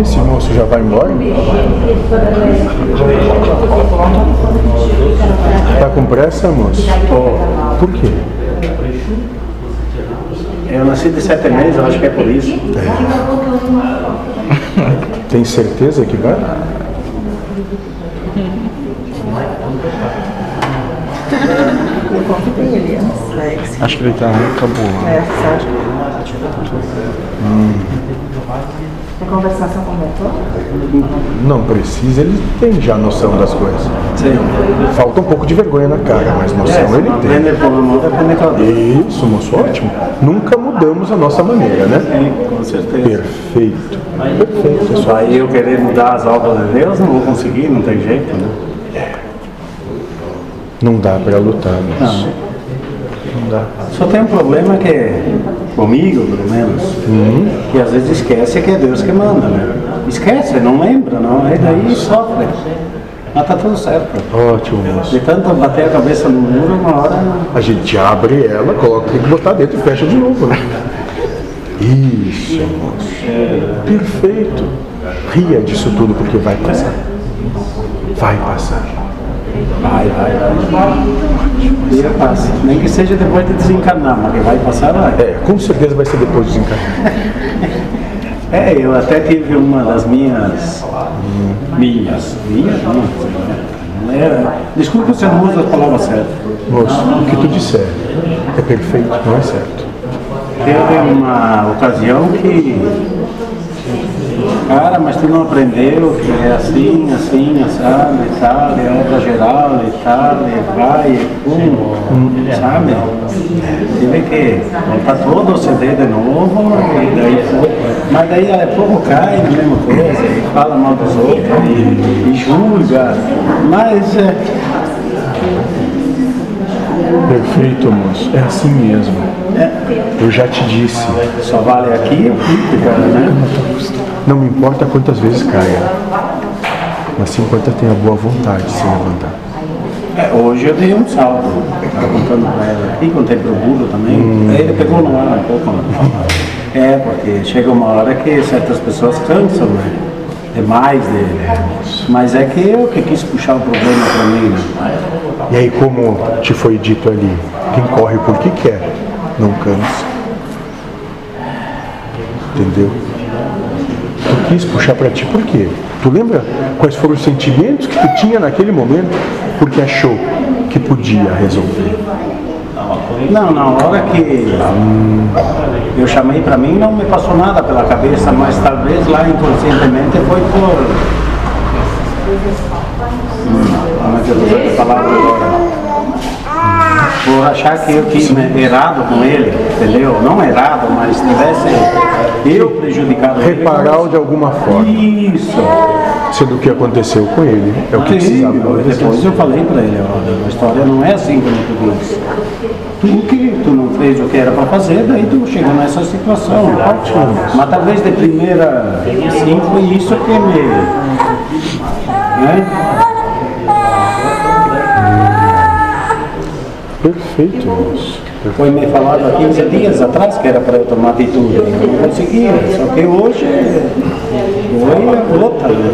Esse moço já vai embora? Tá com pressa, moço? Por quê? Eu nasci de sete meses, eu acho que é por isso. Tem certeza que vai? Eu convidei ele antes, Lex. Acho que ele tá encabulado. É, você acha Quer conversar com o mentor? Não precisa, ele tem já noção das coisas. Sim. Falta um pouco de vergonha na cara, mas noção É, ele tem. outra. Isso, moço, ótimo. Nunca mudamos a nossa maneira, né? Sim, com certeza. Perfeito. Perfeito. é Só aí eu querer mudar as obras de Deus, não vou conseguir, não tem jeito, né? Não dá para lutar, moço. Não dá. Só tem um problema que é comigo, pelo menos, que às vezes esquece que é Deus que manda, né? Esquece, não lembra, não. Aí daí sofre. Mas tá tudo certo. Ótimo, moço. De tanto bater a cabeça no muro, uma hora. A gente abre ela, coloca, tem que botar dentro e fecha de novo, né? Isso, moço. Perfeito. Ria disso tudo porque vai passar. Vai passar. Nem que seja depois de desencarnar, mas que vai passar, vai. É, com certeza vai ser depois de desencarnar. É, eu até tive uma das minhas. Minhas. Minhas? Não, não era. Desculpa se eu não uso a palavra certa. Moço, o que tu disser é perfeito, não é certo. Teve uma ocasião que. Cara, mas tu não aprendeu que é assim, assim, assado e tal, é obra geral e tal, e vai, e pum, sabe? Tive que botar todo o CD de novo, e daí foi. Mas daí a pouco cai na mesma coisa, e fala mal dos outros, e, e julga. Mas é, Perfeito, moço. É assim mesmo. Eu já te disse. só vale aqui o que, cara, né? Não me importa quantas vezes caia. Mas se importa tenha boa vontade de se levantar. É, hoje eu dei um salto, estava contando para ela aqui, contei para o Bulo também, ele pegou no ar um pouco. né? É, porque chega uma hora que certas pessoas cansam, né? Demais dele. Mas é que eu que quis puxar o problema para mim, né? E aí, como te foi dito ali, quem corre porque quer, não cansa. Entendeu? Quis puxar pra ti por quê? Tu lembra quais foram os sentimentos que tu tinha naquele momento? Porque achou que podia resolver. Não, na hora que eu chamei para mim, não me passou nada pela cabeça, mas talvez lá inconscientemente foi por. Hum, que eu vou palavra agora? Por achar que eu tinha errado com ele, entendeu? Não errado, mas tivesse eu prejudicado ele. Reparar de alguma forma. Isso. Sendo o que aconteceu com ele. É o que precisava acontecer. depois eu falei para ele, olha, a história não é assim como tu diz. Tu que tu não fez o que era para fazer, daí tu chegou nessa situação. Mas talvez de primeira sim foi isso que me. Né? Perfeito, moço. Foi me falado há 15 dias atrás que era para eu tomar atitude. Eu não conseguia, só que hoje foi a gota. Né?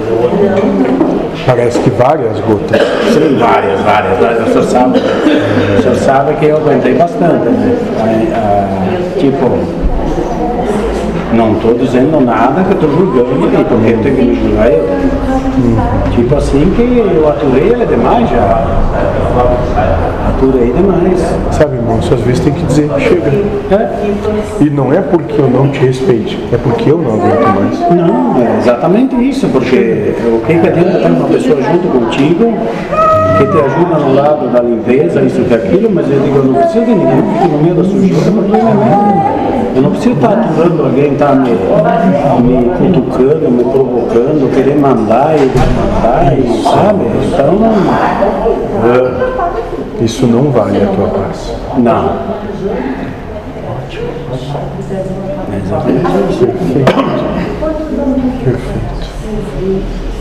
Parece que várias gotas. Sim, várias, várias. várias. O senhor sabe, o senhor sabe que eu aguentei bastante, né? Ah, tipo, não estou dizendo nada que eu estou julgando ninguém, porque eu tenho que me julgar eu. Tipo assim que eu aturei ele demais já. Aturei demais. Sabe, moço, às vezes tem que dizer, chega. É? E não é porque eu não te respeite, é porque eu não aguento mais. Não, é exatamente isso, porque o que que adianta ter uma pessoa junto contigo que te ajuda no lado da limpeza, isso e aquilo, mas eu digo, eu não preciso de ninguém que fique no meio da sujeira, porque é meu. Eu não preciso estar aturando alguém, estar me, me cutucando, me provocando, querer mandar e desmandar, e, sabe? Então, Isso não vale a tua paz. não. É exatamente isso. Perfeito.